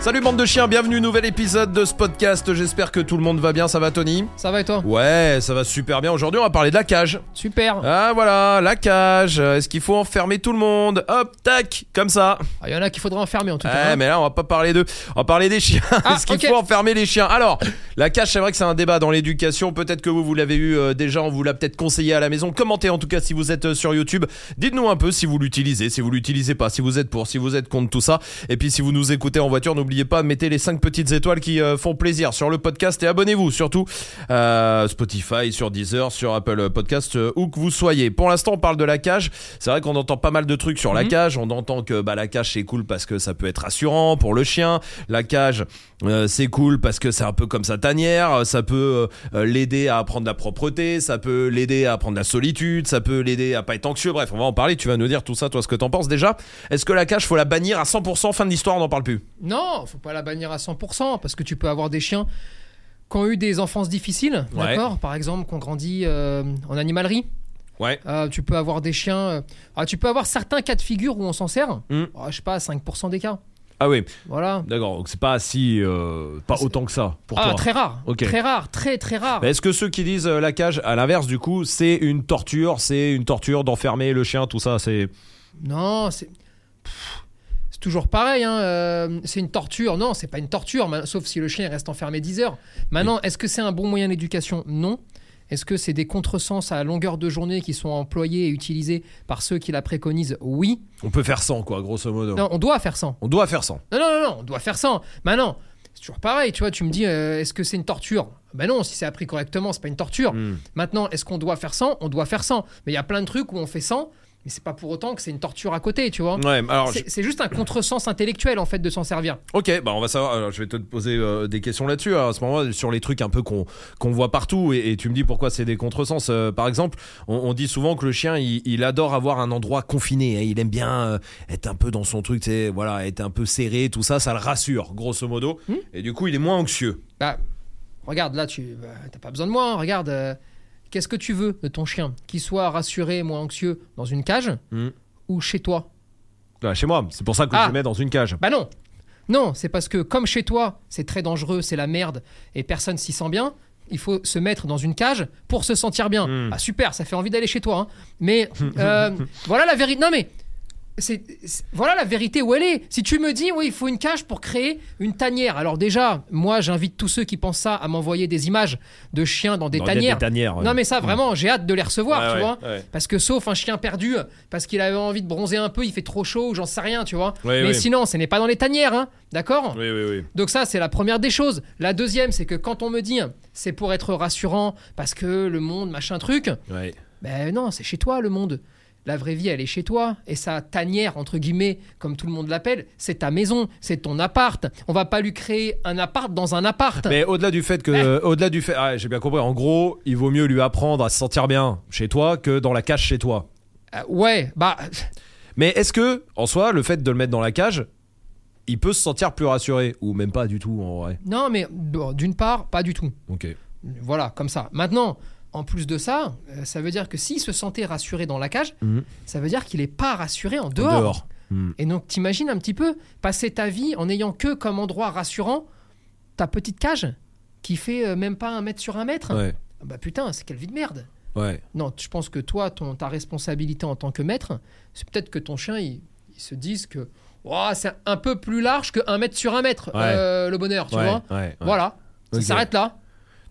Salut bande de chiens, bienvenue nouvel épisode de ce podcast. J'espère que tout le monde va bien, ça va Tony? Ça va et toi? Ouais, ça va super bien. Aujourd'hui, on va parler de la cage. Super. Ah voilà, la cage. Est-ce qu'il faut enfermer tout le monde? Hop, tac, comme ça. Ah, Il y en a qu'il faudrait enfermer en tout cas. Ouais, hein. mais là, on va pas parler de. On va parler des chiens. Ah, Est-ce qu'il faut enfermer les chiens? Alors, la cage, c'est vrai que c'est un débat dans l'éducation. Peut-être que vous, vous l'avez eu euh, déjà, on vous l'a peut-être conseillé à la maison. Commentez en tout cas si vous êtes euh, sur YouTube. Dites-nous un peu si vous l'utilisez, si vous l'utilisez pas, si vous êtes pour, si vous êtes contre tout ça. Et puis, si vous nous écoutez en voiture, n'oubliez pas, mettez les 5 petites étoiles qui euh, font plaisir sur le podcast et abonnez-vous surtout. Euh, Spotify, sur Deezer, sur Apple Podcast, euh, où que vous soyez. Pour l'instant, on parle de la cage. C'est vrai qu'on entend pas mal de trucs sur la Mhm. cage. On entend que bah, la cage c'est cool parce que ça peut être rassurant pour le chien. La cage c'est cool parce que c'est un peu comme sa tanière. Ça peut l'aider à apprendre la propreté. Ça peut l'aider à apprendre la solitude. Ça peut l'aider à pas être anxieux. Bref, on va en parler. Tu vas nous dire tout ça, toi, ce que t'en penses déjà. Est-ce que la cage faut la bannir à 100% Fin de l'histoire, on n'en parle plus. Non, faut pas la bannir à 100% parce que tu peux avoir des chiens qui ont eu des enfances difficiles, Ouais. d'accord Par exemple, qui ont grandi euh, en animalerie. Ouais. Euh, tu peux avoir des chiens. euh, ah, tu peux avoir certains cas de figure où on s'en sert. Mm. Ah, je sais pas, 5% des cas. Ah oui, Voilà. d'accord. Donc c'est pas si, euh, pas autant que ça pour ah, toi. très rare. Ok. Très rare, très très rare. Est-ce que ceux qui disent euh, la cage, à l'inverse, du coup, c'est une torture, c'est une torture d'enfermer le chien, tout ça, c'est. Non, c'est. Pff, C'est toujours pareil, hein, euh, c'est une torture. Non, c'est pas une torture, sauf si le chien reste enfermé 10 heures. Maintenant, est-ce que c'est un bon moyen d'éducation? Non. Est-ce que c'est des contresens à longueur de journée qui sont employés et utilisés par ceux qui la préconisent? Oui. On peut faire sans, quoi, grosso modo. Non, on doit faire ça. On doit faire sans. Non, non, non, non, on doit faire ça. Maintenant, c'est toujours pareil, tu vois, tu me dis, euh, est-ce que c'est une torture? Ben non, si c'est appris correctement, c'est pas une torture. Hmm. Maintenant, est-ce qu'on doit faire ça On doit faire ça. Mais il y a plein de trucs où on fait ça, mais c'est pas pour autant que c'est une torture à côté, tu vois. Ouais, alors. C'est juste un contresens intellectuel en fait de s'en servir. Ok, bah on va savoir. alors, je vais te poser euh, des questions là-dessus. Alors, à ce moment-là, sur les trucs un peu qu'on qu'on voit partout, et, et tu me dis pourquoi c'est des contresens. Euh, par exemple, on, on dit souvent que le chien, il, il adore avoir un endroit confiné. hein. Il aime bien euh, être un peu dans son truc, tu sais, voilà, être un peu serré, tout ça, ça le rassure, grosso modo. Hmm. Et du coup, il est moins anxieux. Bah, regarde là, tu bah, t'as pas besoin de moi. hein, regarde, euh, qu'est-ce que tu veux de ton chien Qu'il soit rassuré, moins anxieux dans une cage Hmm. ou chez toi Voilà, chez moi, c'est pour ça que Ah. je le mets dans une cage. Bah non. Non, c'est parce que comme chez toi, c'est très dangereux, c'est la merde et personne s'y sent bien. Il faut se mettre dans une cage pour se sentir bien. Hmm. Ah super, ça fait envie d'aller chez toi. hein. Mais euh, voilà la vérité. Non mais c'est c'est- voilà la vérité où elle est. Si tu me dis oui, il faut une cage pour créer une tanière. Alors déjà, moi j'invite tous ceux qui pensent ça à m'envoyer des images de chiens dans des Dans tanières. Des tanières. ouais. Non mais ça vraiment, j'ai hâte de les recevoir, Ouais, tu ouais, vois. Parce que sauf un chien perdu, parce qu'il avait envie de bronzer un peu, il fait trop chaud, j'en sais rien, tu vois. Mais sinon, ce n'est pas dans les tanières, hein. D'accord? Oui, oui, oui. Donc ça, c'est la première des choses. La deuxième, c'est que quand on me dit c'est pour être rassurant, parce que le monde, machin truc, ben non, c'est chez toi le monde. La vraie vie, elle est chez toi. Et sa tanière, entre guillemets, comme tout le monde l'appelle, c'est ta maison, c'est ton appart. On va pas lui créer un appart dans un appart. Mais au-delà du fait que, au-delà du fait, ah, j'ai bien compris. En gros, il vaut mieux lui apprendre à se sentir bien chez toi que dans la cage chez toi. Euh, ouais, bah, Mais est-ce que, en soi, le fait de le mettre dans la cage, il peut se sentir plus rassuré ou même pas du tout en vrai? Non, mais bon, d'une part, pas du tout. Ok. Voilà, comme ça. Maintenant, en plus de ça, euh, ça veut dire que s'il se sentait rassuré dans la cage, Mhm. ça veut dire qu'il n'est pas rassuré en En dehors. Hmm. Et donc, t'imagines un petit peu passer ta vie en ayant que comme endroit rassurant ta petite cage qui fait euh, même pas un mètre sur un mètre. Ouais. Ah Bah putain, c'est quelle vie de merde. Ouais. Non, je pense que toi, ton, ta responsabilité en tant que maître, c'est peut-être que ton chien, il, il se dise que Ouah, c'est un peu plus large que un mètre sur un mètre, Ouais. euh, le bonheur, tu vois. Voilà, ça Ok. s'arrête là.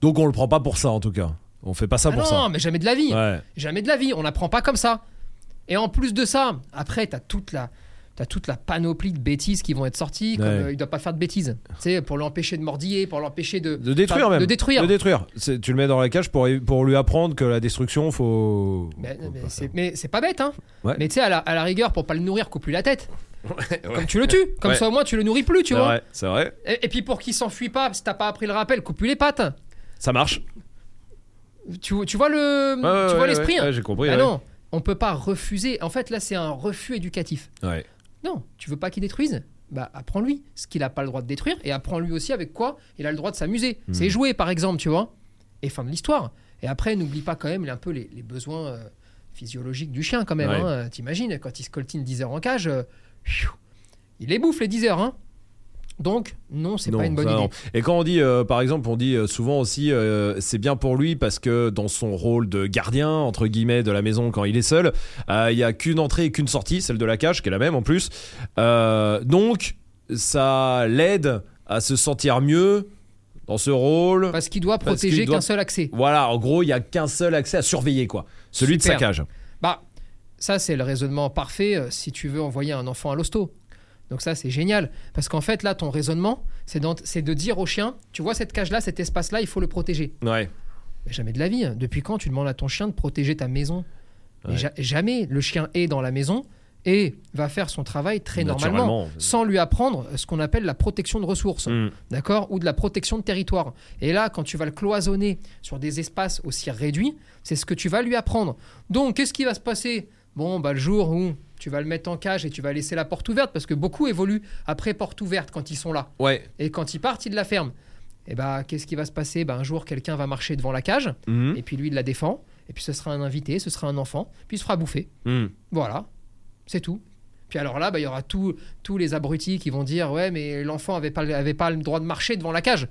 Donc on le prend pas pour ça en tout cas. On fait pas ça Ah pour non, ça. mais jamais de la vie. Ouais. Jamais de la vie, on n'apprend pas comme ça. Et en plus de ça, après, t'as toute la, t'as toute la panoplie de bêtises qui vont être sorties, comme Ouais. euh, il doit pas faire de bêtises, tu sais, pour l'empêcher de mordiller, pour l'empêcher de, De détruire même. de détruire. De détruire. C'est- Tu le mets dans la cage pour, pour lui apprendre que la destruction, faut. Mais, faut mais c'est, mais c'est pas bête, hein. Ouais. Mais tu sais, à la, à la rigueur, pour pas le nourrir, coupe lui la tête. Comme tu le tues. Comme Ouais. ça, au moins, tu le nourris plus, tu C'est vois. vrai, c'est vrai. Et, et puis pour qu'il s'enfuit pas, si t'as pas appris le rappel, coupe lui les pattes. Ça marche. Tu, tu vois le, Ouais, tu vois ouais, l'esprit. ouais, hein ouais, J'ai compris. Ah non, on peut pas refuser. En fait, là, c'est un refus éducatif. Ouais. Non, tu veux pas qu'il détruise Bah, apprends-lui ce qu'il a pas le droit de détruire et apprends-lui aussi avec quoi il a le droit de s'amuser. Hmm. C'est jouer, par exemple, tu vois. et fin de l'histoire. Et après, n'oublie pas quand même un peu les, les besoins euh, physiologiques du chien quand même. Hein. T'imagines, quand il se coltine 10 heures en cage, euh, pfiou, il les bouffe les 10 heures. Hein. Donc, non, c'est pas une bonne idée. non. Et quand on dit, euh, par exemple, on dit euh, souvent aussi, euh, c'est bien pour lui parce que dans son rôle de gardien, entre guillemets, de la maison quand il est seul, euh, il y a qu'une entrée et qu'une sortie, celle de la cage, qui est la même en plus. Euh, donc, ça l'aide à se sentir mieux dans ce rôle. Parce qu'il doit protéger qu'un seul accès. Voilà, en gros, il y a qu'un seul accès à surveiller, quoi. Celui de sa cage. Bah, ça, c'est le raisonnement parfait euh, si tu veux envoyer un enfant à l'hosto. Donc ça, c'est génial. Parce qu'en fait, là, ton raisonnement, c'est de dire au chien, tu vois cette cage-là, cet espace-là, il faut le protéger. Ouais. Mais jamais de la vie. hein. Depuis quand tu demandes à ton chien de protéger ta maison? Mais Ouais. ja- Jamais le chien est dans la maison et va faire son travail très normalement, sans lui apprendre ce qu'on appelle la protection de ressources, Mm. d'accord? Ou de la protection de territoire. Et là, quand tu vas le cloisonner sur des espaces aussi réduits, c'est ce que tu vas lui apprendre. Donc, qu'est-ce qui va se passer? Bon, bah, le jour où tu vas le mettre en cage et tu vas laisser la porte ouverte, parce que beaucoup évoluent après porte ouverte quand ils sont là. Ouais. Et quand ils partent, ils la ferment. Et bah, qu'est-ce qui va se passer? Bah, Un jour, quelqu'un va marcher devant la cage, Mhm. et puis lui, il la défend, et puis ce sera un invité, ce sera un enfant, puis il se fera bouffer. Mm. Voilà, c'est tout. Puis alors là, bah, il y aura tous tous les abrutis qui vont dire Ouais, mais l'enfant avait pas, avait pas le droit de marcher devant la cage.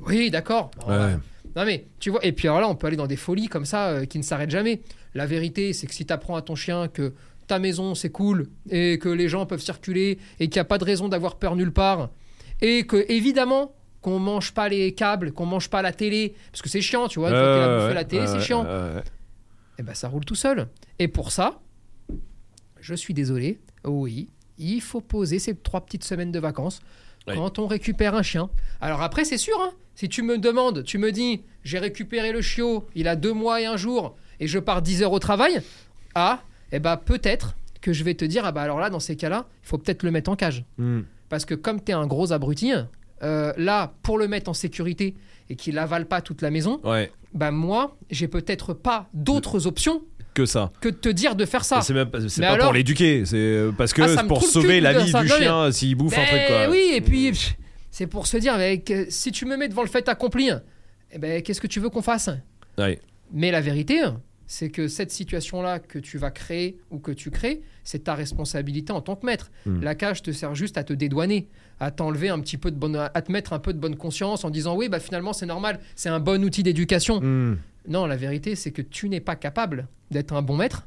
Oui, d'accord. Ouais. Bah, non mais tu vois, et puis alors là, on peut aller dans des folies comme ça euh, qui ne s'arrêtent jamais. La vérité, c'est que si tu apprends à ton chien que ta maison c'est cool et que les gens peuvent circuler et qu'il n'y a pas de raison d'avoir peur nulle part et que évidemment qu'on mange pas les câbles, qu'on mange pas la télé, parce que c'est chiant, tu vois, une fois que t'as Ouais, bouffé ouais, la télé, c'est chiant. Et ben ça roule tout seul. Et pour ça, je suis désolé, oui, il faut poser ces trois petites semaines de vacances Quand on récupère un chien. Alors après, c'est sûr, hein, si tu me demandes, tu me dis, j'ai récupéré le chiot, il a deux mois et un jour, et je pars 10 heures au travail, ah, et ben peut-être que je vais te dire, ah bah alors là, dans ces cas-là, il faut peut-être le mettre en cage. Mm. Parce que comme tu es un gros abruti, euh, là, pour le mettre en sécurité et qu'il avale pas toute la maison, Ouais. bah moi, j'ai peut-être pas d'autres options Que ça. que de te dire de faire ça. Mais C'est même pas, Mais pas alors pour l'éduquer, c'est euh, parce que Ah, pour sauver la vie du mais- chien s'il bouffe un Ben truc quoi. Oui, et puis c'est pour se dire avec, euh, si tu me mets devant le fait accompli, eh ben, qu'est-ce que tu veux qu'on fasse? Ouais. Mais la vérité, c'est que cette situation-là que tu vas créer ou que tu crées, c'est ta responsabilité en tant que maître. Hmm. La cage te sert juste à te dédouaner, à t'enlever un petit peu de bonne, à te mettre un peu de bonne conscience en disant oui, bah finalement c'est normal, c'est un bon outil d'éducation. Mm. Non, la vérité, c'est que tu n'es pas capable d'être un bon maître.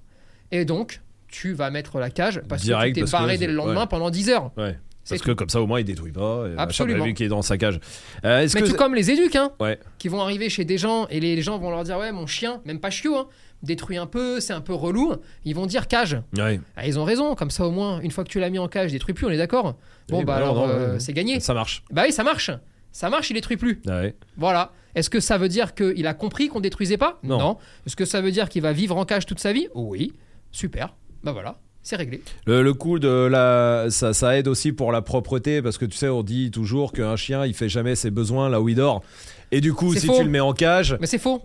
Et donc, tu vas mettre la cage parce Direct, que tu t'es que barré dès le lendemain ouais. pendant 10 heures. Ouais. Parce que comme ça au moins il détruit pas. et machin, Absolument. Vu qu'il est dans sa cage. Euh, Est-ce Mais que tout comme les éduques, hein, Ouais. qui vont arriver chez des gens et les gens vont leur dire Ouais, mon chien, même pas chiot, hein, détruit un peu, c'est un peu relou. Ils vont dire cage. Ouais. Ah, ils ont raison, comme ça au moins, une fois que tu l'as mis en cage, il détruit plus, on est d'accord? Bon, Oui, bah bah alors, non, euh, ouais. c'est gagné. Ça marche. Bah oui, ça marche. Ça marche, il détruit plus. Ouais. Voilà. Est-ce que ça veut dire qu'il a compris qu'on détruisait pas? Non. Est-ce que ça veut dire qu'il va vivre en cage toute sa vie? Oui. Super. Bah voilà, c'est réglé. Le, le coup de la ça, ça aide aussi pour la propreté parce que tu sais on dit toujours qu'un chien il fait jamais ses besoins là où il dort. Et du coup si faux. tu le mets en cage, Mais c'est faux.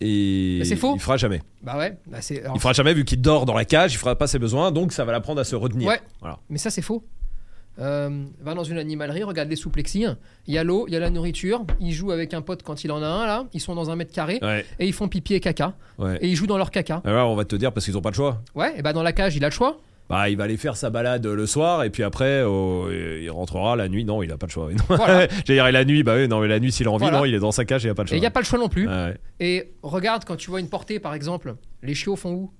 et Mais c'est faux. il fera jamais. Bah ouais. Bah c'est. alors, Il fera jamais vu qu'il dort dans la cage, il fera pas ses besoins donc ça va l'apprendre à se retenir. Ouais. Voilà. Mais ça, c'est faux. Euh, va dans une animalerie, regarde les souplexis. Il y a l'eau, il y a la nourriture. Il joue avec un pote quand il en a un, là. Ils sont dans un mètre carré Ouais. et ils font pipi et caca. Ouais. Et ils jouent dans leur caca. Alors on va te dire parce qu'ils ont pas de choix. Ouais, et bah dans la cage, il a le choix. Bah, il va aller faire sa balade le soir et puis après oh, il rentrera la nuit. Non, il a pas de choix. Voilà. Dire la nuit, bah oui, non, mais la nuit s'il a envie, Voilà. non, il est dans sa cage, il a pas de Et choix. il n'y a pas le choix non plus. Ouais. Et regarde, quand tu vois une portée, par exemple, les chiots font où?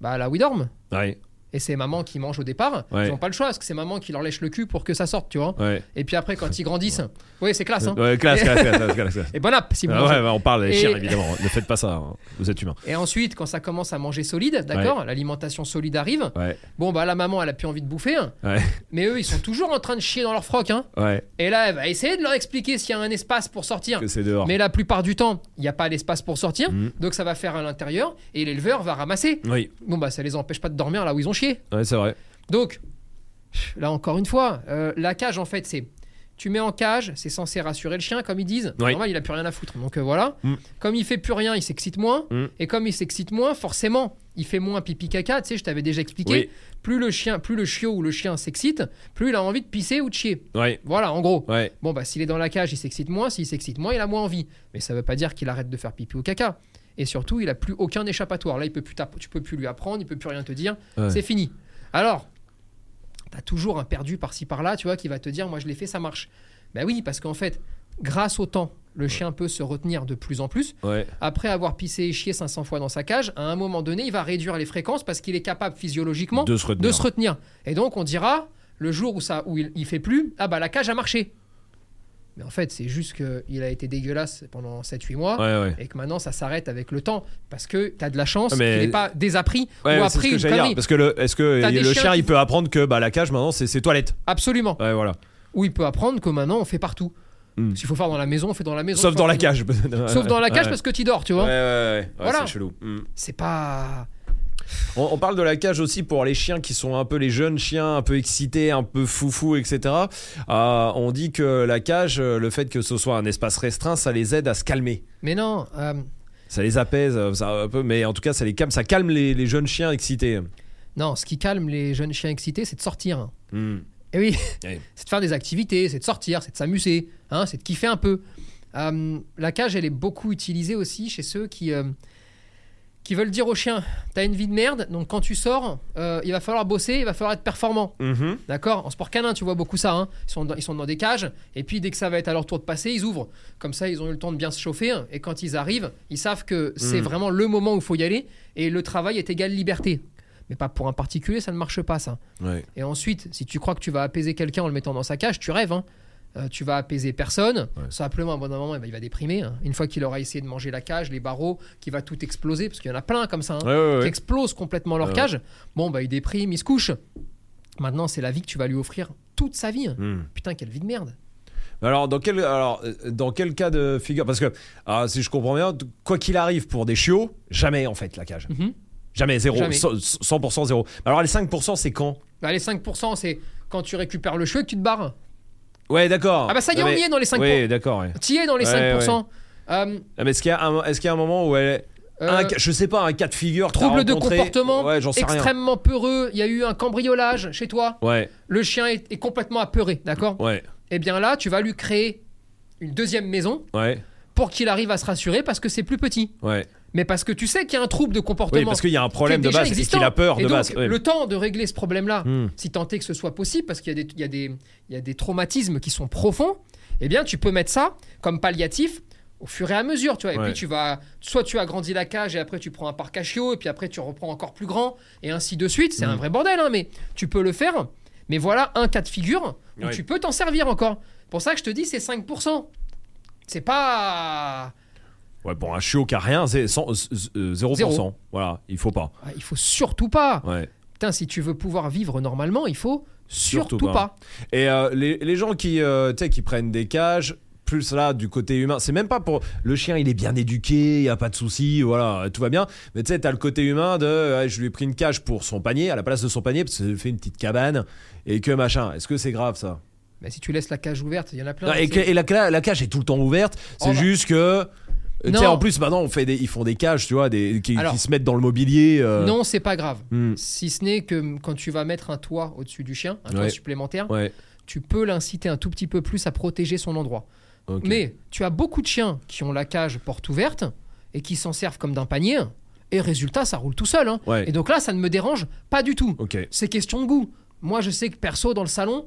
Bah là où ils dorment. Ouais, Et c'est maman qui mange au départ. Ouais. Ils n'ont pas le choix parce que c'est maman qui leur lèche le cul pour que ça sorte, tu vois. ouais. Et puis après, quand ils grandissent, oui, c'est classe. Hein. Classe, Et- classe, classe, classe. Et bon app si vous Ah bah, on parle des Et- chiens évidemment. ne faites pas ça, hein. vous êtes humain. Et ensuite, quand ça commence à manger solide, d'accord, l'alimentation solide arrive. Bon, bah la maman, elle a plus envie de bouffer. hein. Mais eux, ils sont toujours en train de chier dans leur froc. Hein. Et là, elle va essayer de leur expliquer s'il y a un espace pour sortir. Mais la plupart du temps, il n'y a pas l'espace pour sortir. Mhm. Donc ça va faire à l'intérieur. Et l'éleveur va ramasser. Oui, Bon, bah ça les empêche pas de dormir là où ils ont chié. Ouais, c'est vrai. Donc, là encore une fois, euh, la cage en fait, c'est. Tu mets en cage, c'est censé rassurer le chien, comme ils disent. Oui. Normal, il a plus rien à foutre. Donc euh, voilà. Mm. Comme il fait plus rien, il s'excite moins. Mm. Et comme il s'excite moins, forcément, il fait moins pipi caca, tu sais, je t'avais déjà expliqué. Oui. Plus le chien, plus le chiot ou le chien s'excite, plus il a envie de pisser ou de chier. Ouais, Voilà, en gros. Bon, bah, s'il est dans la cage, il s'excite moins. S'il s'excite moins, il a moins envie. Mais ça veut pas dire qu'il arrête de faire pipi ou caca. Et surtout, il a plus aucun échappatoire. Là, il peut plus tu peux plus lui apprendre, il peut plus rien te dire. Ouais. C'est fini. Alors, t'as toujours un perdu par-ci par-là, tu vois, qui va te dire, moi, je l'ai fait, ça marche. Ben oui, parce qu'en fait, grâce au temps, le chien peut se retenir de plus en plus. Ouais. Après avoir pissé et chié 500 fois dans sa cage, à un moment donné, il va réduire les fréquences parce qu'il est capable physiologiquement De se retenir. de se retenir. Et donc, on dira, le jour où, ça, où il, il fait plus, ah bah la cage a marché. Mais en fait, c'est juste qu'il a été dégueulasse pendant 7-8 mois. Ouais, ouais. Et que maintenant ça s'arrête avec le temps parce que tu as de la chance mais- qu'il n'ait pas désappris Ouais, ou appris une connerie. Parce que le, est-ce que T'as le chien, qui il peut apprendre que bah, la cage maintenant c'est ses toilettes Absolument. Voilà. Ou il peut apprendre que maintenant on fait partout. Hmm. S'il faut faire dans la maison, on fait dans la maison. Sauf dans la cage. Sauf dans la cage parce que tu dors, tu vois. Voilà. C'est chelou. Hmm. C'est pas. On, on parle de la cage aussi pour les chiens qui sont un peu les jeunes chiens, un peu excités, un peu foufou, etc. Euh, on dit que la cage, euh, le fait que ce soit un espace restreint, ça les aide à se calmer. Mais non, euh, Ça les apaise, ça, un peu, mais en tout cas, ça les calme, ça calme les, les jeunes chiens excités. non, ce qui calme les jeunes chiens excités, c'est de sortir. Hmm. Et oui, Ouais. c'est de faire des activités, c'est de sortir, c'est de s'amuser, hein, c'est de kiffer un peu. Euh, la cage, elle est beaucoup utilisée aussi chez ceux qui, qui veulent dire au chien T'as une vie de merde, donc quand tu sors, euh, il va falloir bosser, il va falloir être performant. Mhm. D'accord? En sport canin, tu vois beaucoup ça. hein. Ils, sont dans, ils sont dans des cages, et puis dès que ça va être à leur tour de passer, ils ouvrent. Comme ça, ils ont eu le temps de bien se chauffer, hein. et quand ils arrivent, ils savent que c'est Mm. vraiment le moment où il faut y aller, et le travail est égal liberté. Mais pas pour un particulier, ça ne marche pas, ça. Ouais. Et ensuite, si tu crois que tu vas apaiser quelqu'un en le mettant dans sa cage, tu rêves. hein. Euh, tu vas apaiser personne. Ouais. Simplement, à un bon moment, eh ben, il va déprimer. hein. Une fois qu'il aura essayé de manger la cage, les barreaux, qui va tout exploser, parce qu'il y en a plein comme ça, hein, Ouais, ouais, qui explosent complètement leur cage. Bon, bah, il déprime, il se couche. Maintenant, c'est la vie que tu vas lui offrir toute sa vie. Hmm. Putain, quelle vie de merde. Alors dans quel alors euh, dans quel cas de figure parce que ah, si je comprends bien quoi qu'il arrive pour des chiots jamais en fait la cage Mhm. jamais zéro Jamais. 100%, 100% zéro alors les 5% c'est quand? Bah, les 5%, c'est quand tu récupères le cheveu et que tu te barres. Ouais d'accord Ah bah ça y est, on y est dans les 5%. oui d'accord ouais. Tu y es dans les Ouais, 5%. Euh, Ah, mais est-ce qu'il y a un est-ce qu'il y a un moment où elle euh, un je sais pas un cas de figure que t'as trouble de rencontré comportement ouais j'en sais rien extrêmement peureux. Il y a eu un cambriolage chez toi. ouais Le chien est, est complètement apeuré, d'accord ouais Eh bien là, tu vas lui créer une deuxième maison ouais pour qu'il arrive à se rassurer parce que c'est plus petit. ouais Mais parce que tu sais qu'il y a un trouble de comportement. oui parce qu'il y a un problème de base existant. qu'il a peur Et de donc, base ouais. le temps de régler ce problème-là, Hmm. si tant est que ce soit possible, parce qu'il y, a des- y, y a traumatismes qui sont profonds, eh bien, tu peux mettre ça comme palliatif au fur et à mesure, tu vois. Et Ouais. puis, tu vas, soit tu agrandis la cage et après tu prends un parc à chiots, et puis après tu reprends encore plus grand, et ainsi de suite. C'est Mm. un vrai bordel, hein, mais tu peux le faire. Mais voilà un cas de figure où Ouais. tu peux t'en servir encore. Pour ça que je te dis, c'est 5%. C'est pas. Ouais pour un chiot qui a rien c'est 100, euh, 0%, Zéro. voilà il faut pas Ah, Il faut surtout pas. ouais Putain, si tu veux pouvoir vivre normalement, il faut surtout, Surtout pas. pas. Et euh, les, les gens qui, euh, qui prennent des cages, plus là du côté humain, c'est même pas pour le chien, il est bien éduqué, il y a pas de souci, voilà, tout va bien. Mais tu sais, t'as le côté humain de, ouais, je lui ai pris une cage pour son panier, à la place de son panier, parce que fait une petite cabane et que machin. Est-ce que c'est grave ça? Mais si tu laisses la cage ouverte, il y en a plein. Non, Et, que- c'est- et la, cage est tout le temps ouverte. C'est Oh, bah. juste que. Tu sais, Non. en plus, maintenant, on fait des, ils font des cages, tu vois, des, qui, Alors. qui se mettent dans le mobilier. euh. Non, c'est pas grave. Hmm. Si ce n'est que quand tu vas mettre un toit au-dessus du chien, un toit Ouais. supplémentaire, Ouais. tu peux l'inciter un tout petit peu plus à protéger son endroit. ok. Mais tu as beaucoup de chiens qui ont la cage porte ouverte et qui s'en servent comme d'un panier. Et résultat, ça roule tout seul. hein. Ouais. Et donc là, ça ne me dérange pas du tout. Ok. C'est question de goût. Moi, je sais que perso, dans le salon,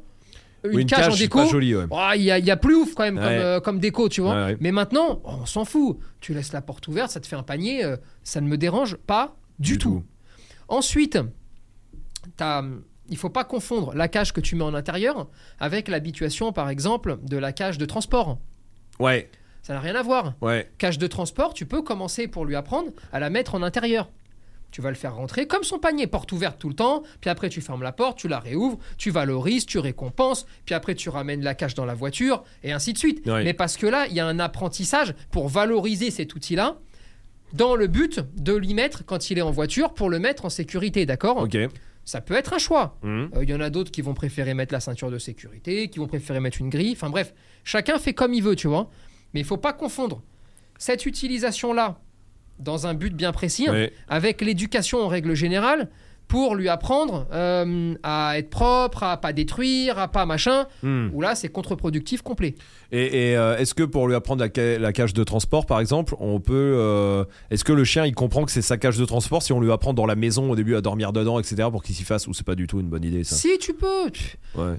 une, cage, en déco, ouais. Oh, Il y, a- il y a plus ouf quand même comme, euh, comme déco, tu vois. Ouais. Mais maintenant, oh, on s'en fout. Tu laisses la porte ouverte, ça te fait un panier, euh, ça ne me dérange pas du, Du tout. tout. Ensuite, t'as, hum, il faut pas confondre la cage que tu mets en intérieur avec l'habituation, par exemple, de la cage de transport. Ouais. Ça n'a rien à voir. Ouais. Cage de transport, tu peux commencer pour lui apprendre à la mettre en intérieur. Tu vas le faire rentrer comme son panier, porte ouverte tout le temps, puis après tu fermes la porte, tu la réouvres, tu valorises, tu récompenses, puis après tu ramènes la cage dans la voiture, et ainsi de suite. Mais parce que là, il y a un apprentissage pour valoriser cet outil-là, dans le but de l'y mettre quand il est en voiture pour le mettre en sécurité, d'accord? Ok. Ça peut être un choix. Mhm. Euh, Il y en a d'autres qui vont préférer mettre la ceinture de sécurité, qui vont préférer mettre une grille. Enfin bref, chacun fait comme il veut, tu vois. Mais il faut pas confondre cette utilisation-là dans un but bien précis, Ouais. avec l'éducation en règle générale, pour lui apprendre euh, à être propre, à pas détruire, à pas machin, Hmm. où là c'est contre-productif complet. Et, et, euh, est-ce que pour lui apprendre la, ca- la cage de transport, par exemple, on peut. euh, est-ce que le chien il comprend que c'est sa cage de transport si on lui apprend dans la maison au début à dormir dedans, etc., pour qu'il s'y fasse Ou c'est pas du tout une bonne idée ça? Si tu peux, tu, Ouais.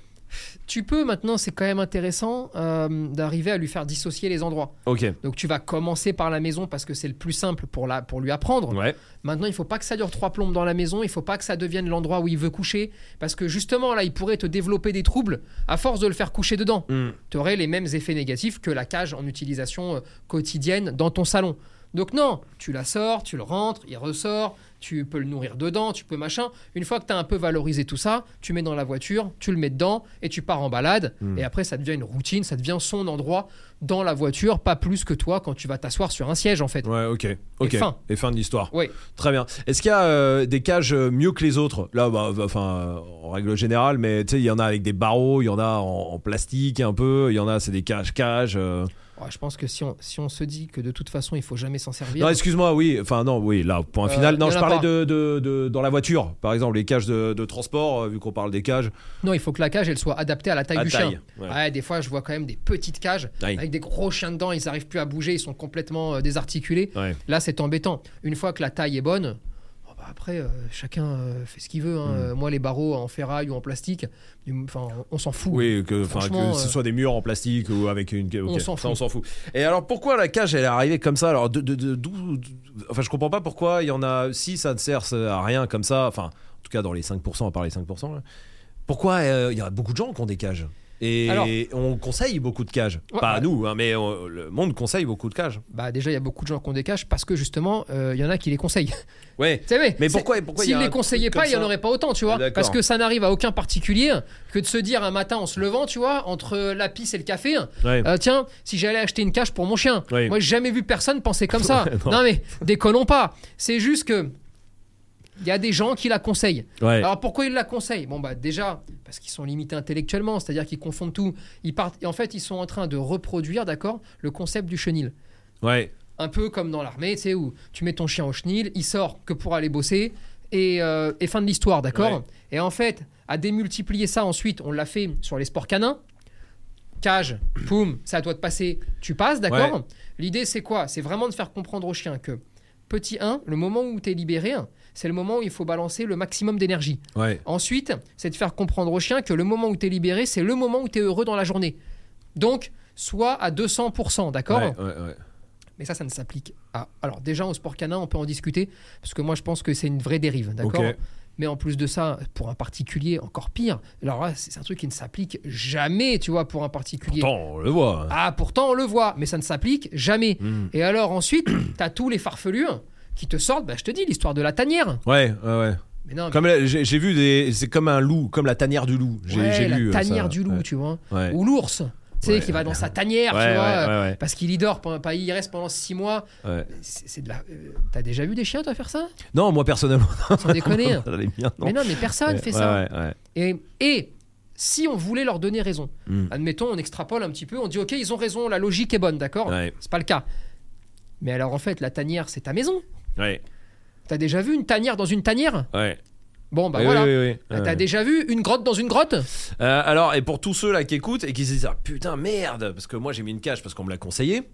Tu peux maintenant, c'est quand même intéressant euh, d'arriver à lui faire dissocier les endroits. Ok. Donc tu vas commencer par la maison parce que c'est le plus simple pour, la, pour lui apprendre. Ouais. Maintenant, il faut pas que ça dure trois plombes dans la maison, il faut pas que ça devienne l'endroit où il veut coucher, parce que justement là, il pourrait te développer des troubles à force de le faire coucher dedans. Hmm. Tu aurais les mêmes effets négatifs que la cage en utilisation euh, quotidienne dans ton salon. Donc non, tu la sors, tu le rentres, il ressort, tu peux le nourrir dedans, tu peux machin. Une fois que tu as un peu valorisé tout ça, tu mets dans la voiture, tu le mets dedans et tu pars en balade. Mm. Et après, ça devient une routine, ça devient son endroit dans la voiture, pas plus que toi quand tu vas t'asseoir sur un siège en fait. Ouais, ok. Ok. fin. Et fin de l'histoire. Oui. Très bien. Est-ce qu'il y a euh, des cages euh, mieux que les autres? Là, bah, bah, enfin, euh, en règle générale, mais tu sais, il y en a avec des barreaux, il y en a en, en plastique un peu, il y en a, c'est des cages-cages. euh. Je pense que si on, si on se dit que de toute façon il faut jamais s'en servir. Non, excuse-moi, oui. Enfin, non, oui, là, point Euh, final. Non, je parlais de, de, de- dans la voiture, par exemple, les cages de, de transport, euh, vu qu'on parle des cages. Non, il faut que la cage elle soit adaptée à la taille À du taille, chien. ouais. Ouais, des fois je vois quand même des petites cages Aïe. avec des gros chiens dedans, ils n'arrivent plus à bouger, ils sont complètement euh, désarticulés. Ouais. Là, c'est embêtant. Une fois que la taille est bonne, après, euh, chacun euh, fait ce qu'il veut. hein. Mm. Euh, Moi, les barreaux en ferraille ou en plastique, enfin, on s'en fout. Oui, que, enfin, ce euh, soit des murs en plastique ou avec une. ok, On s'en fout. s'en fout. Et alors, pourquoi la cage, elle est arrivée comme ça? Alors, de, de- de- Enfin, je comprends pas pourquoi il y en a. Si ça ne sert à rien comme ça, enfin, en tout cas dans les 5%, à part les 5%, là, pourquoi euh, il y a beaucoup de gens qui ont des cages? Et Alors- on conseille beaucoup de cages. Ouais, pas ouais. nous, hein, mais euh, le monde conseille beaucoup de cages. Bah, déjà, il y a beaucoup de gens qui ont des cages parce que justement, euh, il y en a qui les conseillent. Ouais. Mais c'est- pourquoi, pourquoi S'ils les conseillaient pas, il y en aurait pas autant, tu vois. D'accord. Parce que ça n'arrive à aucun particulier que de se dire un matin en se levant, tu vois, entre la pisse et le café, Ouais. euh, tiens, si j'allais acheter une cage pour mon chien. Oui. Moi, j'ai jamais vu personne penser comme ça. Ouais, non. non. mais déconnons pas. C'est juste que il y a des gens qui la conseillent. Ouais. Alors pourquoi ils la conseillent? Bon bah déjà parce qu'ils sont limités intellectuellement, c'est-à-dire qu'ils confondent tout. Ils partent, en fait, ils sont en train de reproduire, d'accord, le concept du chenil. Ouais. Un peu comme dans l'armée, tu sais, où tu mets ton chien au chenil, il sort que pour aller bosser, et, euh, et fin de l'histoire, d'accord Ouais. Et en fait, à démultiplier ça ensuite, on l'a fait sur les sports canins. Cage, poum, c'est à toi de passer, tu passes, d'accord Ouais. L'idée, c'est quoi? C'est vraiment de faire comprendre au chien que, petit 1, le moment où tu es libéré, c'est le moment où il faut balancer le maximum d'énergie. Ouais. Ensuite, c'est de faire comprendre au chien que le moment où tu es libéré, c'est le moment où tu es heureux dans la journée. Donc, soit à 200%, d'accord Ouais, ouais, ouais. mais ça, ça ne s'applique à. Alors, déjà, au sport canin, on peut en discuter, parce que moi, je pense que c'est une vraie dérive, d'accord. Mais en plus de ça, pour un particulier, encore pire. Alors là, c'est un truc qui ne s'applique jamais, tu vois, pour un particulier. Pourtant, on le voit. Ah, pourtant, on le voit, mais ça ne s'applique jamais. Mm. Et alors, ensuite, t'as tous les farfelus qui te sortent, bah, je te dis, l'histoire de la tanière. Ouais, ouais, ouais. Mais non, Comme j'ai vu des, c'est comme un loup, comme la tanière du loup. J'ai ouais, la lu euh, tanière ça. du loup, Ouais. tu vois. Ouais. Ou l'ours, tu sais, qui va dans sa tanière, tu vois. Parce qu'il y dort, pas- il y reste pendant six mois. Ouais. C'est de la. euh, T'as déjà vu des chiens, toi, faire ça? Non, moi personnellement, Sans déconner. miens, non. Mais non, mais personne fait ça. Et, et si on voulait leur donner raison, Mm. admettons, on extrapole un petit peu, on dit ok, ils ont raison, la logique est bonne, d'accord? C'est pas le cas. Mais alors en fait, la tanière, c'est ta maison. Ouais, T'as déjà vu une tanière dans une tanière ouais. Bon, bah Oui, voilà. oui, oui. T'as déjà vu une grotte dans une grotte Euh, alors, et pour tous ceux là qui écoutent et qui se disent ah, putain merde, parce que moi j'ai mis une cage parce qu'on me l'a conseillé.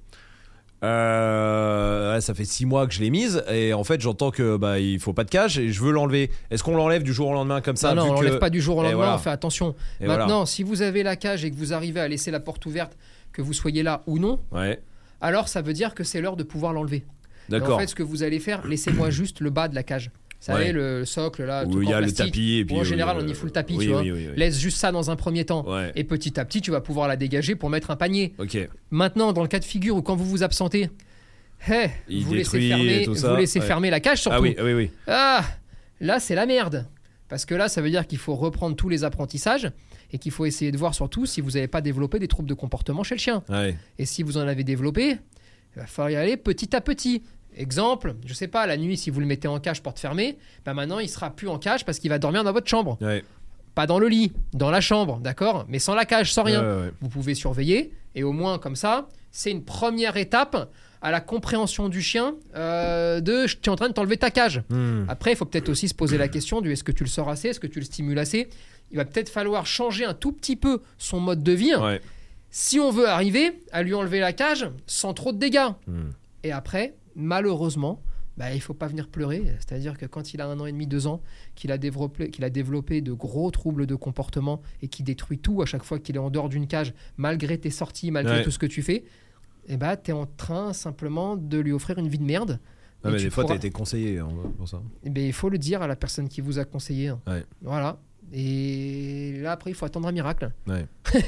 Euh, ça fait six mois que je l'ai mise et en fait j'entends que bah il faut pas de cage et je veux l'enlever. Est-ce qu'on l'enlève du jour au lendemain comme ça Non, non, vu on que- l'enlève pas du jour au lendemain, voilà. on fait attention. Et Maintenant, voilà. si vous avez la cage et que vous arrivez à laisser la porte ouverte, que vous soyez là ou non, Ouais, alors ça veut dire que c'est l'heure de pouvoir l'enlever. D'accord. En fait, ce que vous allez faire, laissez-moi juste le bas de la cage. Vous savez, Ouais. le socle là, Où truc il y a le plastique. tapis et puis en général, on y fout le tapis, oui, tu vois. Oui, oui, oui. Laisse juste ça dans un premier temps. Ouais. Et petit à petit, tu vas pouvoir la dégager pour mettre un panier. Maintenant, dans le cas de figure où quand vous vous absentez, Il vous laissez, fermer, et tout ça, vous laissez ouais. fermer la cage surtout. Ah oui, oui, oui. Ah, là, c'est la merde. Parce que là, ça veut dire qu'il faut reprendre tous les apprentissages et qu'il faut essayer de voir surtout si vous n'avez pas développé des troubles de comportement chez le chien. Et si vous en avez développé, il va falloir y aller petit à petit. Exemple, je sais pas, la nuit, si vous le mettez en cage porte fermée, bah maintenant il sera plus en cage parce qu'il va dormir dans votre chambre. Ouais. Pas dans le lit, dans la chambre, d'accord Mais sans la cage, sans rien. Ouais, ouais, ouais. Vous pouvez surveiller et au moins comme ça, c'est une première étape à la compréhension du chien euh, de je suis en train de t'enlever ta cage. Hmm. Après, il faut peut-être aussi se poser la question du est-ce que tu le sors assez, est-ce que tu le stimules assez. Il va peut-être falloir changer un tout petit peu son mode de vie Ouais. Si on veut arriver à lui enlever la cage sans trop de dégâts. Hmm. Et après, malheureusement, bah, il faut pas venir pleurer. C'est-à-dire que quand il a un an et demi, deux ans, qu'il a développé, qu'il a développé de gros troubles de comportement et qui détruit tout à chaque fois qu'il est en dehors d'une cage, malgré tes sorties, malgré Ouais. tout ce que tu fais, et bah, tu es en train simplement de lui offrir une vie de merde. Ah, mais tu des fois, pourras- t'as été conseillé hein, pour ça. Eh ben, il faut le dire à la personne qui vous a conseillé. hein. Ouais. Voilà. Et là, après, il faut attendre un miracle. Ouais.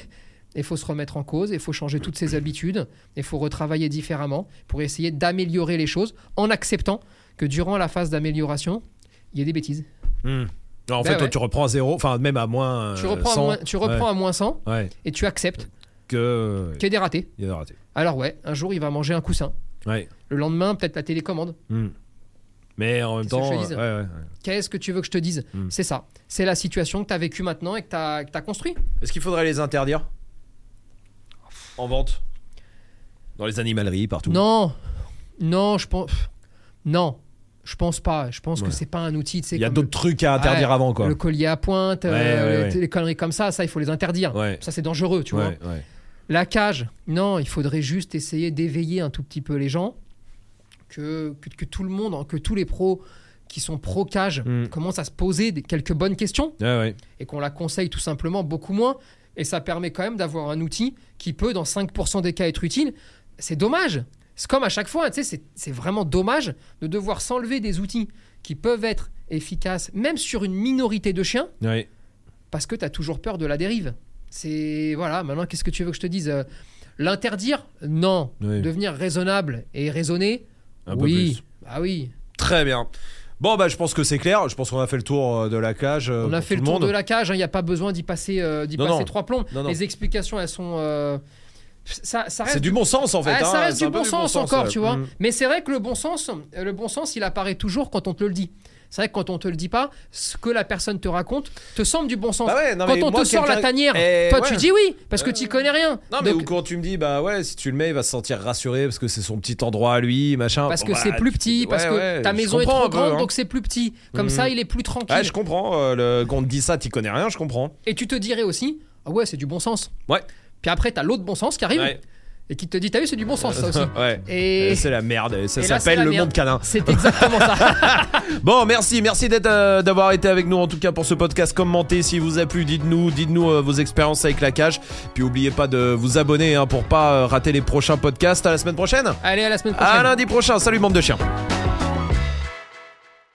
Il faut se remettre en cause, il faut changer toutes ses habitudes, il faut retravailler différemment pour essayer d'améliorer les choses en acceptant que durant la phase d'amélioration, il y a des bêtises. Hmm. Non, en Bah fait, toi, tu reprends à zéro, enfin, même à moins. tu euh, reprends, 100. à, moins, tu reprends Ouais. à moins 100 Ouais. et tu acceptes Que. qu'il y a des ratés. Il y a des ratés. Alors ouais, un jour, il va manger un coussin. Ouais. Le lendemain, peut-être la télécommande. Hmm. Mais en même Qu'est-ce que temps. ouais, ouais, ouais. Qu'est-ce que tu veux que je te dise Hmm. C'est ça. C'est la situation que tu as vécue maintenant et que tu as, construit. Est-ce qu'il faudrait les interdire? En vente Dans les animaleries, partout? Non, non, je pense... Non, je pense pas. Je pense Ouais. que c'est pas un outil. tu sais, Il y a d'autres trucs à interdire Ouais, avant, quoi. Le collier à pointe, euh, Ouais, les- les conneries comme ça, ça, il faut les interdire. Ça, c'est dangereux, tu vois. La cage, non, il faudrait juste essayer d'éveiller un tout petit peu les gens, que, que, que tout le monde, que tous les pros qui sont pro-cage Mm. commencent à se poser des- quelques bonnes questions et qu'on la conseille tout simplement beaucoup moins. Et ça permet quand même d'avoir un outil qui peut, dans 5% des cas, être utile. C'est dommage. C'est comme à chaque fois, tu sais, c'est- vraiment dommage de devoir s'enlever des outils qui peuvent être efficaces, même sur une minorité de chiens, parce que tu as toujours peur de la dérive. C'est voilà, maintenant qu'est-ce que tu veux que je te dise Euh, L'interdire? Non. Oui. Devenir raisonnable et Un peu Oui. plus. Ah oui. Très bien. Bon, bah, je pense que c'est clair. Je pense qu'on a fait le tour euh, de la cage. euh, On a fait le tour de la cage, il n'y a pas besoin d'y passer, euh, d'y passer non. trois plombs. Non, non. Les explications, elles sont. euh, ça, ça reste C'est du bon sens, en fait. Ah, hein. ça reste C'est du bon sens encore, tu vois. Mm. Mais c'est vrai que le bon sens, le bon sens, il apparaît toujours quand on te le dit. C'est vrai que quand on te le dit pas, ce que la personne te raconte te semble du bon sens. Bah ouais, non, quand on moi, te sort la tanière, Eh, toi ouais. tu dis oui parce que Euh, tu connais rien. Non, mais Donc, ou quand tu me dis, bah ouais, si tu le mets, il va se sentir rassuré parce que c'est son petit endroit à lui, machin. parce Bon, que bah, c'est plus tu- petit, parce ouais, que ta maison est trop peu, grande, hein. donc c'est plus petit. Comme ça, il est plus tranquille. Ouais, je comprends. euh, le... Quand on te dit ça, tu connais rien, je comprends. Et tu te dirais aussi, ah ouais, c'est du bon sens. Ouais. Puis après, t'as l'autre bon sens qui arrive. Et qui te dit, t'as vu, c'est du bon sens ça aussi. ouais. Et Et c'est la merde. Ça s'appelle le merde. monde canin. c'est exactement ça. Bon, merci, merci d'être, euh, d'avoir été avec nous en tout cas pour ce podcast. Commentez si vous a plu, dites-nous, dites-nous euh, vos expériences avec la cage. Puis oubliez pas de vous abonner hein, pour pas euh, rater les prochains podcasts. À la semaine prochaine. Allez, à la semaine prochaine. À lundi prochain. Salut bande de chiens.